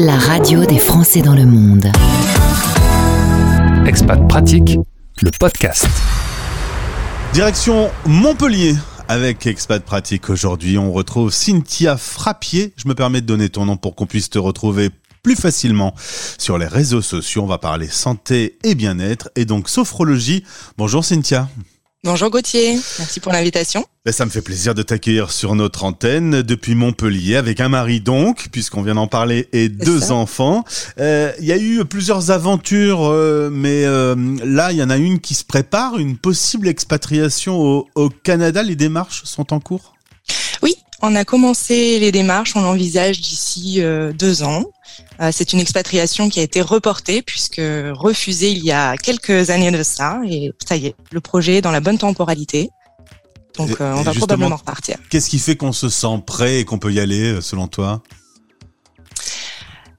la radio des Français dans le monde. Expat Pratique, le podcast. Direction Montpellier. Avec Expat Pratique aujourd'hui, on retrouve Cynthia Frappier. Je me permets de donner ton nom pour qu'on puisse te retrouver plus facilement sur les réseaux sociaux. On va parler santé et bien-être et donc sophrologie. Bonjour Cynthia. Bonjour Gauthier, merci pour l'invitation. Ben, ça me fait plaisir de t'accueillir sur notre antenne depuis Montpellier avec un mari donc, puisqu'on vient d'en parler, et deux ça. enfants. Euh, Il y a eu plusieurs aventures, euh, mais euh, là, il y en a une qui se prépare, une possible expatriation au, au Canada. Les démarches sont en cours? Oui, on a commencé les démarches, on l'envisage d'ici euh, deux ans. Euh, c'est une expatriation qui a été reportée puisque refusée il y a quelques années de ça et ça y est, le projet est dans la bonne temporalité. Donc Et- euh, on va probablement repartir. Qu'est-ce qui fait qu'on se sent prêt et qu'on peut y aller, euh, selon toi?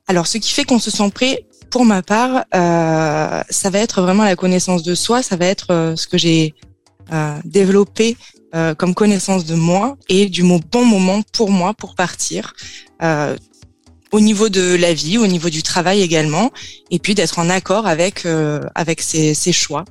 Alors, ce qui fait qu'on se sent prêt, pour ma part, euh, ça va être vraiment la connaissance de soi, ça va être euh, ce que j'ai euh, développé euh, comme connaissance de moi et du bon moment pour moi pour partir. Au niveau de la vie, au niveau du travail également, et puis d'être en accord avec euh, avec ses, ses choix.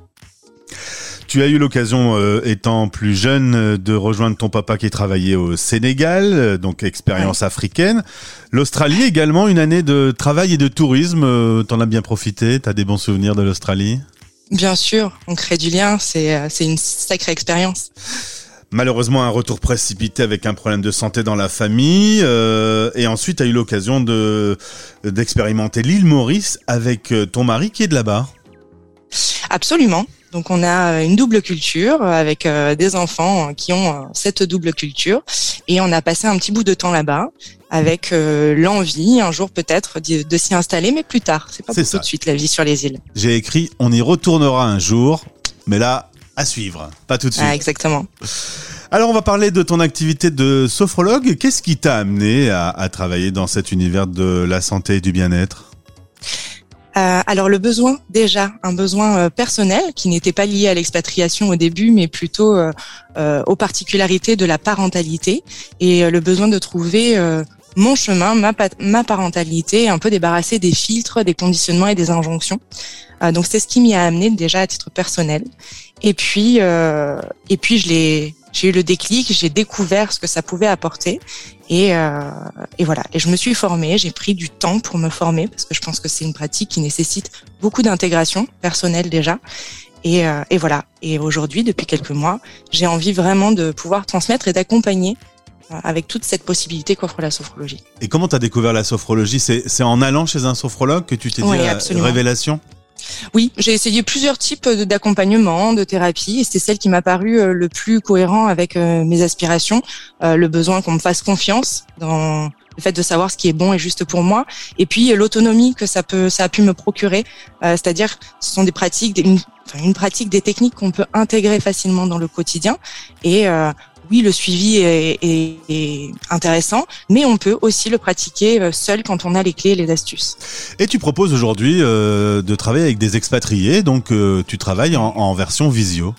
Tu as eu l'occasion, euh, étant plus jeune, de rejoindre ton papa qui travaillait au Sénégal, euh, donc expérience africaine. L'Australie également, une année de travail et de tourisme. euh, T'en as bien profité T'as des bons souvenirs de l'Australie? Bien sûr, on crée du lien, c'est euh, c'est une sacrée expérience. Malheureusement, un retour précipité avec un problème de santé dans la famille. euh, et ensuite, tu as eu l'occasion de d'expérimenter l'île Maurice avec euh, ton mari qui est de là-bas. Absolument. Donc on a euh, une double culture euh, avec des enfants qui ont cette double culture et on a passé un petit bout de temps là-bas avec l'envie un jour peut-être de, s'y installer mais plus tard. C'est pas pour tout de suite la vie sur les îles. J'ai écrit « On y retournera un jour », mais là, à suivre, pas tout de suite. Ah, exactement. Alors, on va parler de ton activité de sophrologue. Qu'est-ce qui t'a amené à, à travailler dans cet univers de la santé et du bien-être? Euh, alors le besoin déjà, un besoin euh, personnel qui n'était pas lié à l'expatriation au début, mais plutôt euh, aux particularités de la parentalité et le besoin de trouver mon chemin, ma, ma parentalité, un peu débarrassé des filtres, des conditionnements et des injonctions. Euh, donc c'est ce qui m'y a amené déjà à titre personnel. Et puis euh, et puis je l'ai j'ai eu le déclic, j'ai découvert ce que ça pouvait apporter et, euh, et voilà. Et je me suis formée, j'ai pris du temps pour me former parce que je pense que c'est une pratique qui nécessite beaucoup d'intégration personnelle déjà. Et, euh, et voilà. Et aujourd'hui, depuis quelques mois, j'ai envie vraiment de pouvoir transmettre et d'accompagner avec toute cette possibilité qu'offre la sophrologie. Et comment t'as découvert la sophrologie? C'est en allant chez un sophrologue que tu t'es dit Oui, la absolument. révélation? Oui, j'ai essayé plusieurs types d'accompagnement, de thérapie, et c'est celle qui m'a paru euh, le plus cohérent avec euh, mes aspirations, euh, le besoin qu'on me fasse confiance dans le fait de savoir ce qui est bon et juste pour moi, et puis euh, l'autonomie que ça peut, ça a pu me procurer, euh, c'est-à-dire ce sont des pratiques, une, une pratique, des techniques qu'on peut intégrer facilement dans le quotidien, et euh, oui, le suivi est, est- est intéressant, mais on peut aussi le pratiquer euh, seul quand on a les clés et les astuces. Et tu proposes aujourd'hui euh, de travailler avec des expatriés, donc euh, tu travailles en, en version visio.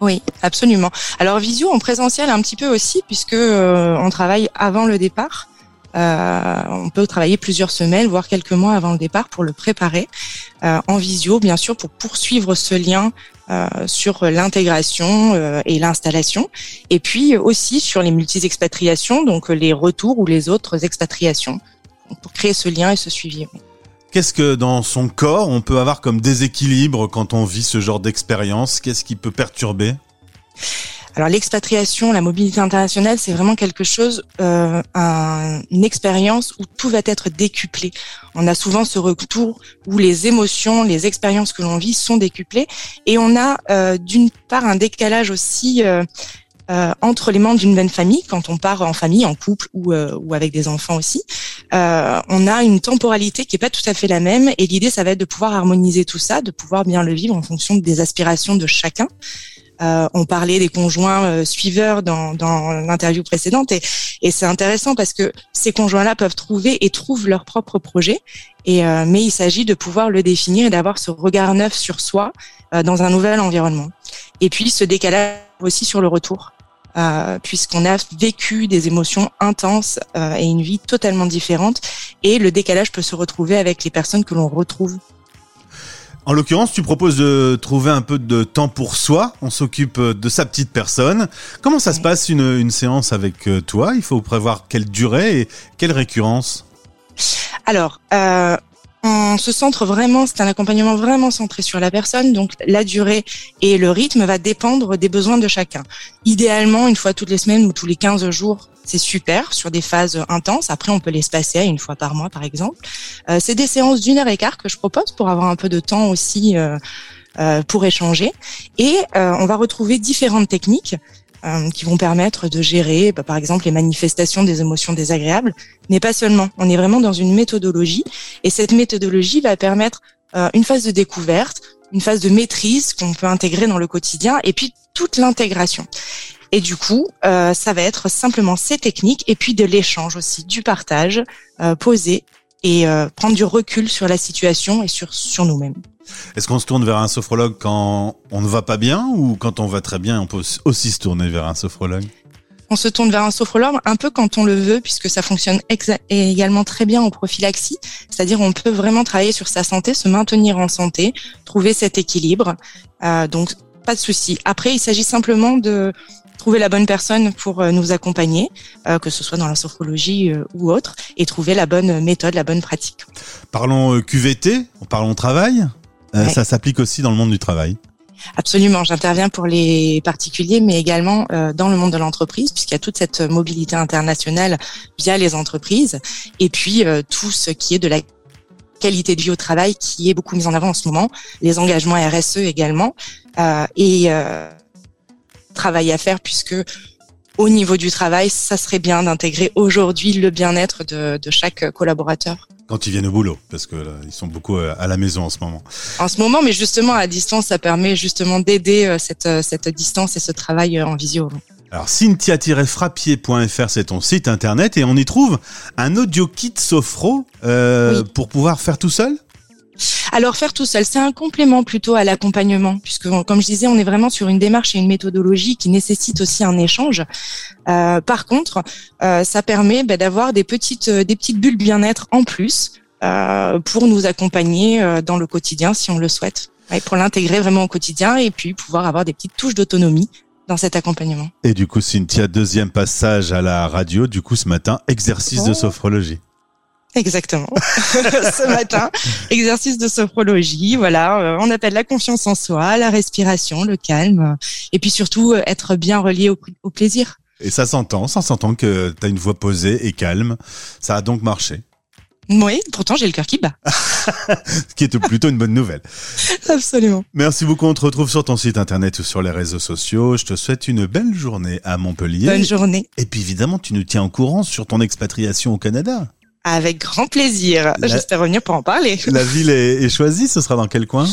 Oui, absolument. Alors visio en présentiel un petit peu aussi puisque euh, on travaille avant le départ. Euh, on peut travailler plusieurs semaines, voire quelques mois avant le départ pour le préparer. Euh, en visio, bien sûr, pour poursuivre ce lien sur l'intégration euh, et l'installation. Et puis aussi sur les multi-expatriations, donc les retours ou les autres expatriations. Pour créer ce lien et ce suivi. Qu'est-ce que dans son corps on peut avoir comme déséquilibre quand on vit ce genre d'expérience? Qu'est-ce qui peut perturber? Alors l'expatriation, la mobilité internationale, c'est vraiment quelque chose, euh, un- une expérience où tout va être décuplé. On a souvent ce retour où les émotions, les expériences que l'on vit sont décuplées, et on a euh, d'une part un décalage aussi euh, euh, entre les membres d'une même famille, quand on part en famille, en couple ou, euh, ou avec des enfants aussi. Euh, on a une temporalité qui est pas tout à fait la même, et l'idée, ça va être de pouvoir harmoniser tout ça, de pouvoir bien le vivre en fonction des aspirations de chacun. Euh, on parlait des conjoints euh, suiveurs dans, dans l'interview précédente et, et c'est intéressant parce que ces conjoints-là peuvent trouver et trouvent leur propre projet. Et euh, mais il s'agit de pouvoir le définir et d'avoir ce regard neuf sur soi euh, dans un nouvel environnement. Et puis ce décalage aussi sur le retour. euh, puisqu'on a vécu des émotions intenses euh, et une vie totalement différente. Et le décalage peut se retrouver avec les personnes que l'on retrouve en l'occurrence, tu proposes de trouver un peu de temps pour soi. On s'occupe de sa petite personne. Comment ça se passe une, une séance avec euh, toi? Il faut prévoir quelle durée et quelle récurrence? Alors, euh, on se centre vraiment, c'est un accompagnement vraiment centré sur la personne, donc la durée et le rythme va dépendre des besoins de chacun. Idéalement, une fois toutes les semaines ou tous les 15 jours, c'est super sur des phases intenses. Après, on peut les passer à une fois par mois, par exemple. Euh, c'est des séances d'une heure et quart que je propose pour avoir un peu de temps aussi euh, euh, pour échanger. Et on va retrouver différentes techniques euh, qui vont permettre de gérer, bah, par exemple, les manifestations des émotions désagréables, mais pas seulement. On est vraiment dans une méthodologie, et cette méthodologie va permettre euh, une phase de découverte, une phase de maîtrise qu'on peut intégrer dans le quotidien, et puis toute l'intégration. Et du coup, euh, ça va être simplement ces techniques, et puis de l'échange aussi, du partage, euh, poser et euh, prendre du recul sur la situation et sur, sur nous-mêmes. Est-ce qu'on se tourne vers un sophrologue quand on ne va pas bien ou quand on va très bien, on peut aussi se tourner vers un sophrologue? On se tourne vers un sophrologue un peu quand on le veut, puisque ça fonctionne également très bien en prophylaxie. C'est-à-dire on peut vraiment travailler sur sa santé, se maintenir en santé, trouver cet équilibre. Euh, donc pas de souci. Après, il s'agit simplement de trouver la bonne personne pour euh, nous accompagner, euh, que ce soit dans la sophrologie euh, ou autre, et trouver la bonne méthode, la bonne pratique. Parlons QVT, parlons travail. Ça s'applique aussi dans le monde du travail. Absolument, j'interviens pour les particuliers, mais également dans le monde de l'entreprise, puisqu'il y a toute cette mobilité internationale via les entreprises, et puis tout ce qui est de la qualité de vie au travail qui est beaucoup mis en avant en ce moment, les engagements RSE également, et travail à faire puisque au niveau du travail, ça serait bien d'intégrer aujourd'hui le bien-être de, chaque collaborateur. Quand ils viennent au boulot, parce que ils sont beaucoup euh, à la maison en ce moment. En ce moment, mais justement à distance, ça permet justement d'aider euh, cette, euh, cette distance et ce travail en visio. Alors cynthia-frappier.fr c'est ton site internet et on y trouve un audio kit Sophro pour pouvoir faire tout seul? Alors faire tout seul, c'est un complément plutôt à l'accompagnement, puisque comme je disais, on est vraiment sur une démarche et une méthodologie qui nécessite aussi un échange. Euh, par contre, euh, ça permet bah, d'avoir des petites euh, des petites bulles bien-être en plus pour nous accompagner dans le quotidien si on le souhaite, pour l'intégrer vraiment au quotidien et puis pouvoir avoir des petites touches d'autonomie dans cet accompagnement. Et du coup, Cynthia, deuxième passage à la radio, du coup ce matin, exercice de sophrologie. Exactement. Ce matin, exercice de sophrologie. Voilà, euh, on appelle la confiance en soi, la respiration, le calme, et puis surtout euh, être bien relié au, plaisir. Et ça s'entend, ça s'entend que tu as une voix posée et calme. Ça a donc marché. Oui, pourtant j'ai le cœur qui bat. Ce qui est plutôt une bonne nouvelle. Absolument. Merci beaucoup. On te retrouve sur ton site internet ou sur les réseaux sociaux. Je te souhaite une belle journée à Montpellier. Bonne journée. Et puis évidemment, tu nous tiens au courant sur ton expatriation au Canada. Avec grand plaisir. J'espère revenir pour en parler. La ville est, choisie. Ce sera dans quel coin?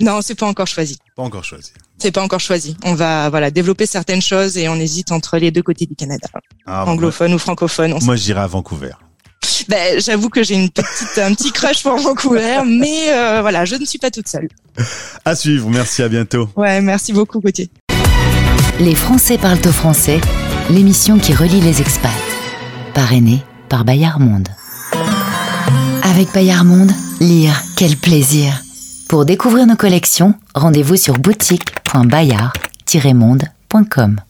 Non, c'est pas encore choisi. Pas encore choisi. C'est pas encore choisi. On va voilà développer certaines choses et on hésite entre les deux côtés du Canada, ah, anglophone ou francophone. Moi, j'irai à Vancouver. Ben, j'avoue que j'ai une petite, un petit crush pour Vancouver, mais euh, voilà, je ne suis pas toute seule. À suivre. Merci. À bientôt. Ouais, merci beaucoup, Gauthier. Les Français parlent au français. L'émission qui relie les expats. Parrainée par Bayard Monde. Avec Bayard Monde, lire, quel plaisir Pour découvrir nos collections, rendez-vous sur boutique.bayard-monde.com.